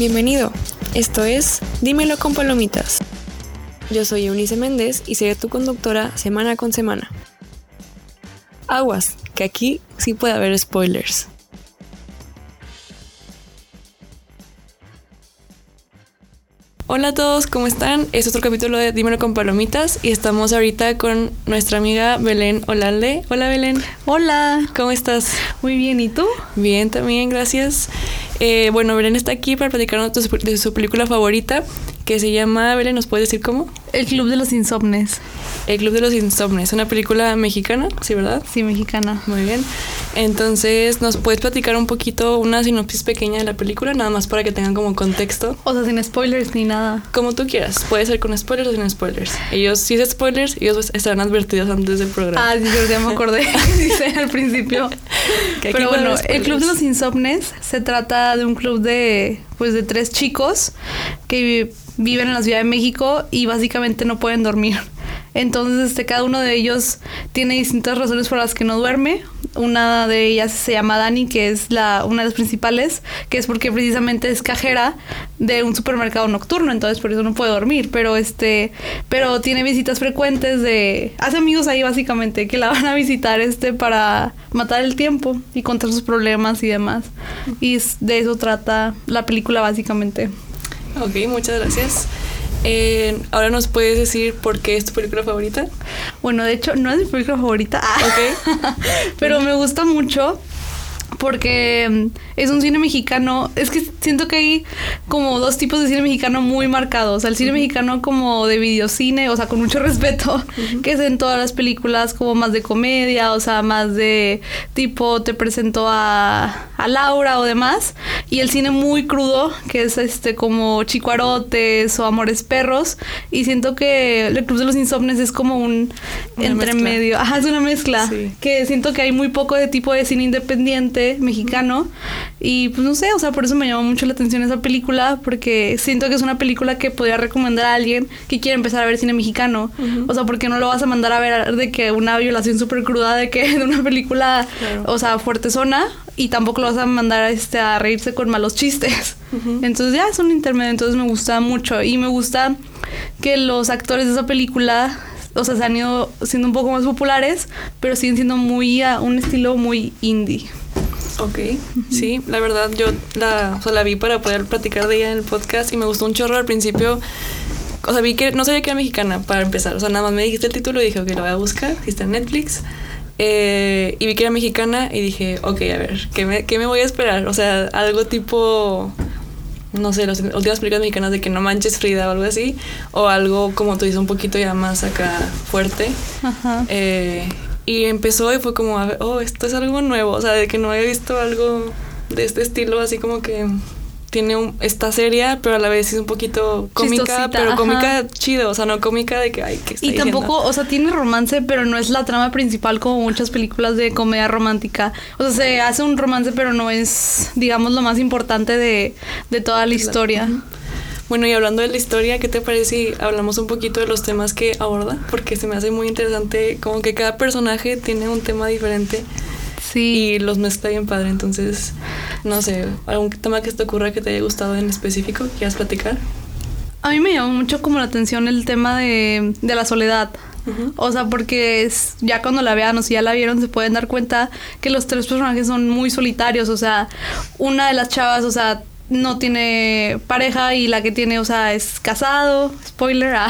Bienvenido. Esto es Dímelo con Palomitas. Yo soy Eunice Méndez y seré tu conductora semana con semana. Aguas, que aquí sí puede haber spoilers. Hola a todos, ¿cómo están? Es otro capítulo de Dímelo con Palomitas y estamos ahorita con nuestra amiga Belén Olalde. Hola Belén. Hola. ¿Cómo estás? Muy bien, ¿y tú? Bien, también, gracias. Eh, bueno, Belén está aquí para platicarnos de su, de su película favorita que se llama, Belén, ¿nos puedes decir cómo? El Club de los Insomnes. El Club de los Insomnes, una película mexicana, ¿sí, verdad? Sí, mexicana. Muy bien. Entonces, ¿nos puedes platicar un poquito, una sinopsis pequeña de la película, nada más para que tengan como contexto? O sea, sin spoilers ni nada. Como tú quieras, puede ser con spoilers o sin spoilers. Ellos, si es spoilers, ellos estarán advertidos antes del programa. Ah, sí, ya me acordé, dice al principio. Pero bueno, el Club de los Insomnes se trata de un club de, pues, de tres chicos que viven en la Ciudad de México y básicamente no pueden dormir. Entonces, este, cada uno de ellos tiene distintas razones por las que no duerme. Una de ellas se llama Dani, que es la, una de las principales, que es porque precisamente es cajera de un supermercado nocturno, entonces por eso no puede dormir. Pero este, pero tiene visitas frecuentes de. hace amigos ahí básicamente que la van a visitar este para matar el tiempo y contar sus problemas y demás. Y de eso trata la película básicamente. Ok, muchas gracias. Eh, ahora nos puedes decir por qué es tu película favorita. Bueno, de hecho, no es mi película favorita. Ok. pero me gusta mucho porque mm, es un cine mexicano. Es que siento que hay como dos tipos de cine mexicano muy marcados. el cine mexicano como de videocine, o sea, con mucho respeto, que es en todas las películas como más de comedia, o sea, más de tipo te presento a, a Laura o demás. Y el cine muy crudo, que es este como Chicuarotes o Amores Perros. Y siento que El Club de los Insomnes es como un entremedio. Ajá, es una mezcla. Que siento que hay muy poco de tipo de cine independiente mexicano. Y pues no sé, o sea, por eso me llamó mucho la atención esa película, porque siento que es una película que podría recomendar a alguien que quiere empezar a ver cine mexicano. O sea, porque no lo vas a mandar a ver de que una violación súper cruda, de que de una película, o sea, fuerte zona, y tampoco lo vas a mandar a, este, a reírse con malos chistes. Entonces ya es un intermedio, entonces me gusta mucho. Y me gusta que los actores de esa película o sea, se han ido siendo un poco más populares, pero siguen siendo muy a un estilo muy indie. Ok, sí, la verdad yo la, o sea, la vi para poder platicar de ella en el podcast y me gustó un chorro al principio. O sea, vi que no sabía que era mexicana para empezar. O sea, nada más me dijiste el título y dije, ok, lo voy a buscar. Está en Netflix. Eh, y vi que era mexicana y dije, ok, a ver, ¿qué me, ¿qué me voy a esperar? O sea, algo tipo, no sé, las últimas películas mexicanas de que no manches Frida o algo así. O algo, como tú dices, un poquito ya más acá fuerte. Ajá. Eh, y empezó y fue como, oh, esto es algo nuevo, o sea, de que no había visto algo de este estilo, así como que tiene un, está seria, pero a la vez es un poquito cómica, pero cómica chido, o sea, no cómica de que hay que Y tampoco, o sea, tiene romance, pero no es la trama principal como muchas películas de comedia romántica. O sea, se hace un romance, pero no es, digamos, lo más importante de, de toda la historia. Bueno, y hablando de la historia, ¿qué te parece si hablamos un poquito de los temas que aborda? Porque se me hace muy interesante, como que cada personaje tiene un tema diferente. Sí. Y los mezcla bien padre, entonces, no sé, ¿algún tema que te ocurra que te haya gustado en específico? ¿Quieras platicar? A mí me llamó mucho como la atención el tema de, de la soledad. O sea, porque es, ya cuando la vean o si ya la vieron se pueden dar cuenta que los tres personajes son muy solitarios. O sea, una de las chavas, o sea, no tiene pareja y la que tiene, o sea, es casado. Spoiler. Ah.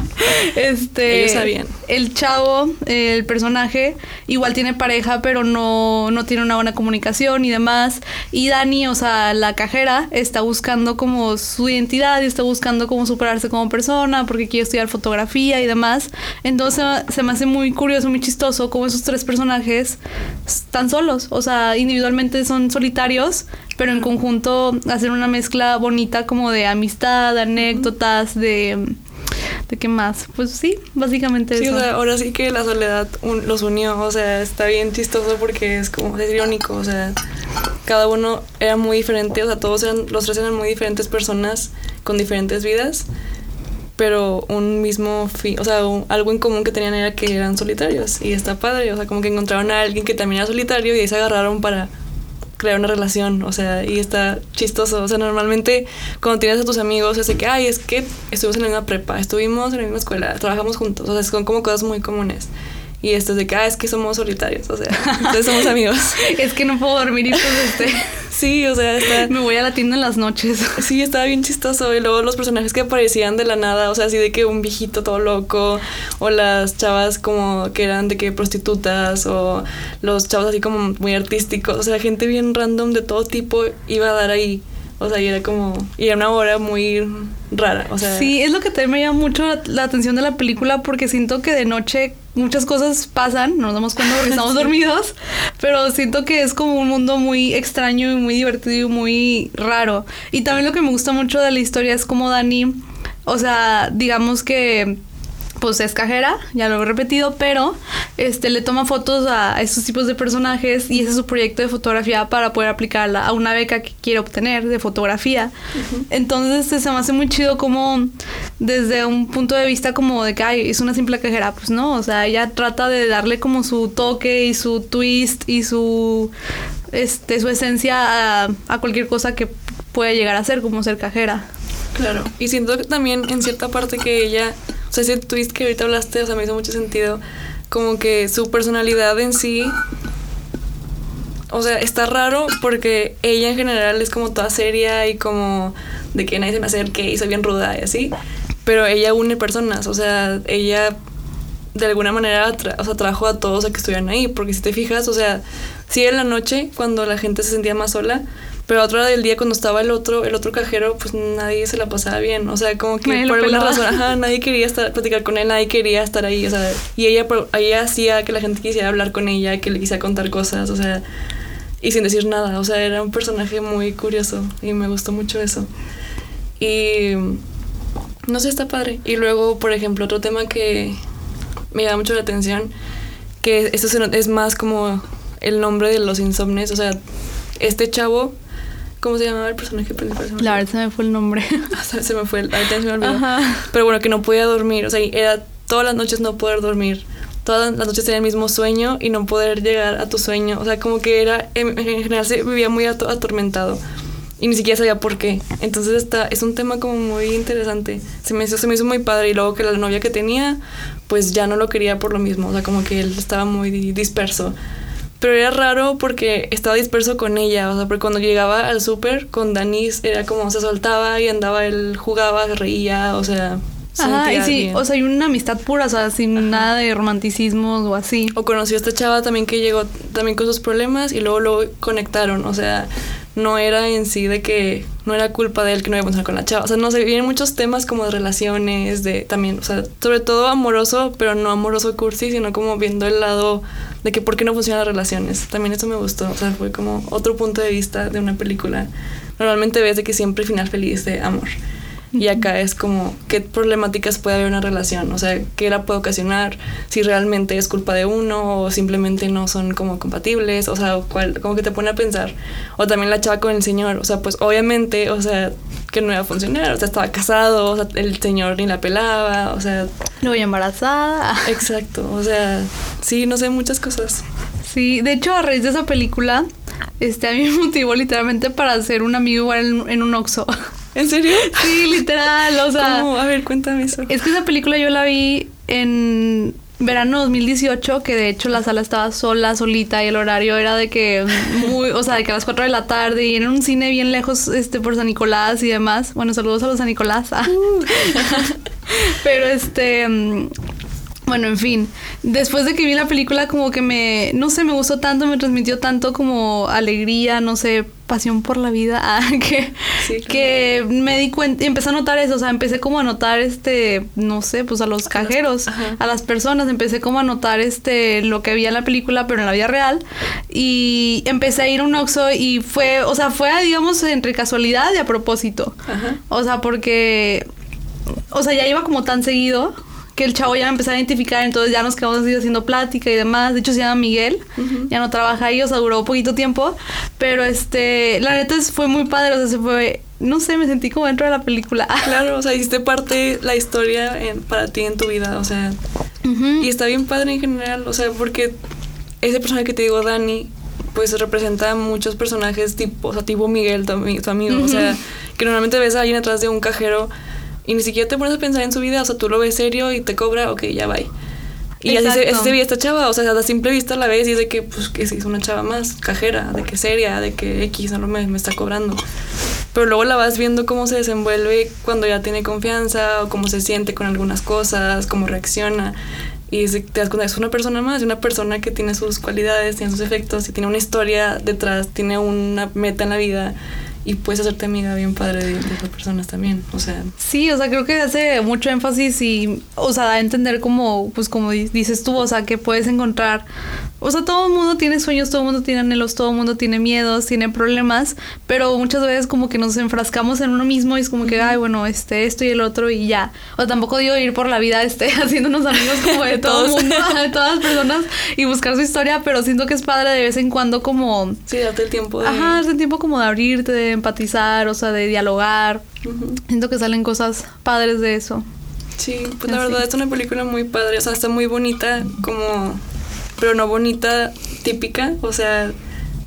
este. Ellos sabían. El chavo, el personaje, igual tiene pareja, pero no, no tiene una buena comunicación y demás. Y Dani, o sea, la cajera, está buscando como su identidad y está buscando cómo superarse como persona porque quiere estudiar fotografía y demás. Entonces se me hace muy curioso, muy chistoso cómo esos tres personajes están solos. O sea, individualmente son solitarios, pero en conjunto hacer una mezcla bonita como de amistad, anécdotas, de... ¿De qué más? Pues sí, básicamente sí, O sea, ahora sí que la soledad los unió, o sea, está bien chistoso porque es como, es irónico, o sea, cada uno era muy diferente, o sea, todos eran, los tres eran muy diferentes personas con diferentes vidas, pero un mismo fin, o sea, algo en común que tenían era que eran solitarios y está padre, o sea, como que encontraron a alguien que también era solitario y ahí se agarraron para crear una relación, o sea, y está chistoso. O sea, normalmente cuando tienes a tus amigos, es de que, ay, es que estuvimos en la misma prepa, estuvimos en la misma escuela, trabajamos juntos, o sea, son como cosas muy comunes. Y esto es de que, ah, es que somos solitarios, o sea, entonces somos amigos. es que no puedo dormir y pues este... sí, o sea, está... Me voy a la tienda en las noches. sí, estaba bien chistoso. Y luego los personajes que aparecían de la nada, o sea, así de que un viejito todo loco, o las chavas como que eran de que prostitutas, o los chavos así como muy artísticos, o sea, gente bien random de todo tipo iba a dar ahí. O sea, y era como. Y era una hora muy rara. O sea. Sí, es lo que también me llama mucho la, atención de la película porque siento que de noche muchas cosas pasan, no nos damos cuenta porque estamos dormidos, pero siento que es como un mundo muy extraño y muy divertido y muy raro. Y también lo que me gusta mucho de la historia es como Dani, o sea, digamos que pues es cajera, ya lo he repetido, pero este le toma fotos a estos tipos de personajes y ese es su proyecto de fotografía para poder aplicarla a una beca que quiere obtener de fotografía. Entonces este, se me hace muy chido como desde un punto de vista como de que Ay, es una simple cajera, pues no, o sea, ella trata de darle como su toque y su twist y su este su esencia a, a cualquier cosa que pueda llegar a ser como ser cajera. Claro, y siento también en cierta parte que ella sea, ese twist que ahorita hablaste, o sea, me hizo mucho sentido. Como que su personalidad en sí. O sea, está raro porque ella en general es como toda seria y como de que nadie se me acerque y soy bien ruda y así. Pero ella une personas, o sea, ella de alguna manera o sea, trajo a todos a que estuvieran ahí. Porque si te fijas, o sea, sí en la noche, cuando la gente se sentía más sola, pero a otra hora del día cuando estaba el otro, el otro cajero, pues nadie se la pasaba bien. O sea, como que por alguna razón, ajá, nadie quería estar, platicar con él, nadie quería estar ahí. O sea, y ella, ella hacía que la gente quisiera hablar con ella, que le quisiera contar cosas, o sea, y sin decir nada. O sea, era un personaje muy curioso y me gustó mucho eso. Y no sé, está padre. Y luego, por ejemplo, otro tema que me llama mucho la atención, que esto es más como el nombre de los insomnes, o sea, este chavo ¿Cómo se llamaba el personaje principal? La verdad se me fue el nombre. Ah, se me fue, ahorita se me olvidó. Pero bueno, que no podía dormir. O sea, era todas las noches no poder dormir. Todas las noches tenía el mismo sueño y no poder llegar a tu sueño. O sea, como que era, en, general se vivía muy atormentado. Y ni siquiera sabía por qué. Entonces está, es un tema como muy interesante. Se me, hizo, se me hizo muy padre. Y luego que la novia que tenía, pues ya no lo quería por lo mismo. O sea, como que él estaba muy disperso. Pero era raro porque estaba disperso con ella, o sea, porque cuando llegaba al súper con Danis era como se soltaba y andaba, él jugaba, se reía, o sea... Ajá, y sí, o sea, hay una amistad pura, o sea, sin nada de romanticismos o así. O conoció a esta chava también que llegó también con sus problemas y luego lo conectaron, o sea, no era en sí de que no era culpa de él que no iba a con la chava. O sea, no sé, vienen muchos temas como de relaciones, de también, o sea, sobre todo amoroso, pero no amoroso cursi, sino como viendo el lado de que por qué no funcionan las relaciones. También eso me gustó, o sea, fue como otro punto de vista de una película. Normalmente ves de que siempre final feliz de amor. Y acá es como qué problemáticas puede haber en una relación, o sea, qué la puede ocasionar, si realmente es culpa de uno o simplemente no son como compatibles, o sea, cuál, como que te pone a pensar. O también la chava con el señor, o sea, pues obviamente, o sea, que no iba a funcionar, o sea, estaba casado, o sea, el señor ni la pelaba, o sea... No voy embarazada. Exacto, o sea, sí, no sé, muchas cosas. Sí, de hecho, a raíz de esa película, este, a mí me motivó literalmente para ser un amigo igual en, en un Oxxo. ¿En serio? Sí, literal, o sea... ¿Cómo? A ver, cuéntame eso. Es que esa película yo la vi en verano 2018, que de hecho la sala estaba sola, solita, y el horario era de que muy, o sea, de que a las 4 de la tarde, y en un cine bien lejos, este, por San Nicolás y demás. Bueno, saludos a los San Nicolás. Ah. Uh. Pero este, bueno, en fin, después de que vi la película como que me, no sé, me gustó tanto, me transmitió tanto como alegría, no sé, pasión por la vida, ah, que, que me di cuenta, y empecé a notar eso, o sea, empecé como a notar este, no sé, pues a los cajeros, a las personas, empecé como a notar este, lo que había en la película, pero en la vida real, y empecé a ir a un Oxxo y fue, o sea, fue, digamos, entre casualidad y a propósito, o sea, porque, o sea, ya iba como tan seguido, que el chavo ya me empezó a identificar, entonces ya nos quedamos así haciendo plática y demás. De hecho, se llama Miguel, ya no trabaja ahí, o sea, duró poquito tiempo. Pero este, la neta fue muy padre, o sea, se fue, no sé, me sentí como dentro de la película. Claro, o sea, hiciste parte la historia para ti en tu vida, o sea. Y está bien padre en general, o sea, porque ese personaje que te digo, Dani, pues representa muchos personajes tipo, o sea, tipo Miguel, tu, amigo. O sea, que normalmente ves a alguien atrás de un cajero y ni siquiera te pones a pensar en su vida. O sea, tú lo ves serio y te cobra, ok, ya va. Y así se, así se, veía esta chava, o sea, a simple vista la ves y es de que, pues, que es una chava más cajera, de que seria, de que X no me, me está cobrando. Pero luego la vas viendo cómo se desenvuelve cuando ya tiene confianza o cómo se siente con algunas cosas, cómo reacciona. Y te das cuenta, es una persona más, una persona que tiene sus cualidades, tiene sus efectos y tiene una historia detrás, tiene una meta en la vida y puedes hacerte amiga bien padre de, otras personas también, o sea. Sí, o sea, creo que hace mucho énfasis y, o sea, da a entender como, pues como dices tú, o sea, que puedes encontrar, o sea, todo el mundo tiene sueños, todo el mundo tiene anhelos, todo el mundo tiene miedos, tiene problemas, pero muchas veces como que nos enfrascamos en uno mismo y es como que, ay, bueno, este, esto y el otro y ya. O sea, tampoco digo ir por la vida, este, haciéndonos amigos como de todo el mundo, de todas las personas y buscar su historia, pero siento que es padre de vez en cuando como... Sí, date el tiempo de... Ajá, date el tiempo como de abrirte, de empatizar, o sea, de dialogar. Siento que salen cosas padres de eso. Sí, pues la verdad es una película muy padre, o sea, está muy bonita, como, pero no bonita típica, o sea,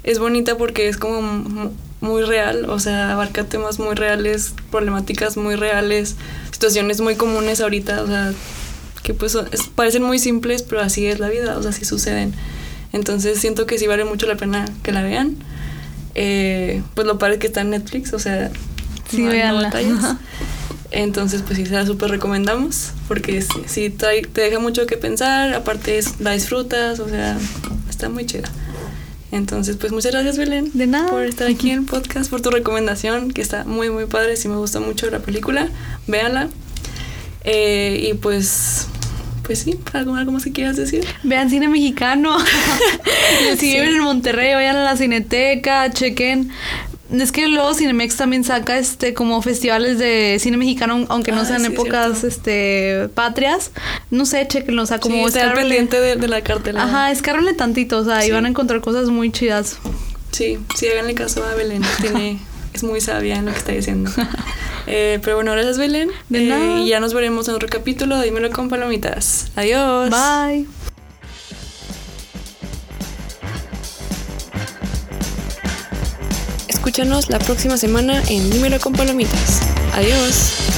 es bonita porque es como muy real, o sea, abarca temas muy reales, problemáticas muy reales, situaciones muy comunes ahorita, o sea, que pues parecen muy simples, pero así es la vida, o sea, así suceden. Entonces siento que sí vale mucho la pena que la vean. Eh, pues lo padre que está en Netflix, o sea, sí, no, Entonces, pues sí, se la súper recomendamos, porque sí, trae, te deja mucho que pensar, aparte es, la disfrutas, o sea, está muy chida. Entonces, pues muchas gracias, Belén. De nada. Por estar aquí en el podcast, por tu recomendación, que está muy, muy padre. Sí me gusta mucho la película. Véanla. Eh, y pues pues sí, algo, algo más que quieras decir. Vean cine mexicano. si viven en Monterrey, vayan a la cineteca, chequen. Es que luego Cinemex también saca este como festivales de cine mexicano, aunque no ah, sean épocas este patrias. No sé, chequenlo, o sea, como sí, estar pendiente de, la cartelera. Ajá, escárrenle tantito, o sea, y van a encontrar cosas muy chidas. Sí, sí, háganle caso a Belén, tiene es muy sabia en lo que está diciendo. Eh, pero bueno, gracias Belén. De eh, y ya nos veremos en otro capítulo. Dímelo con palomitas. Adiós. Bye. Escúchanos la próxima semana en Dímelo con palomitas. Adiós.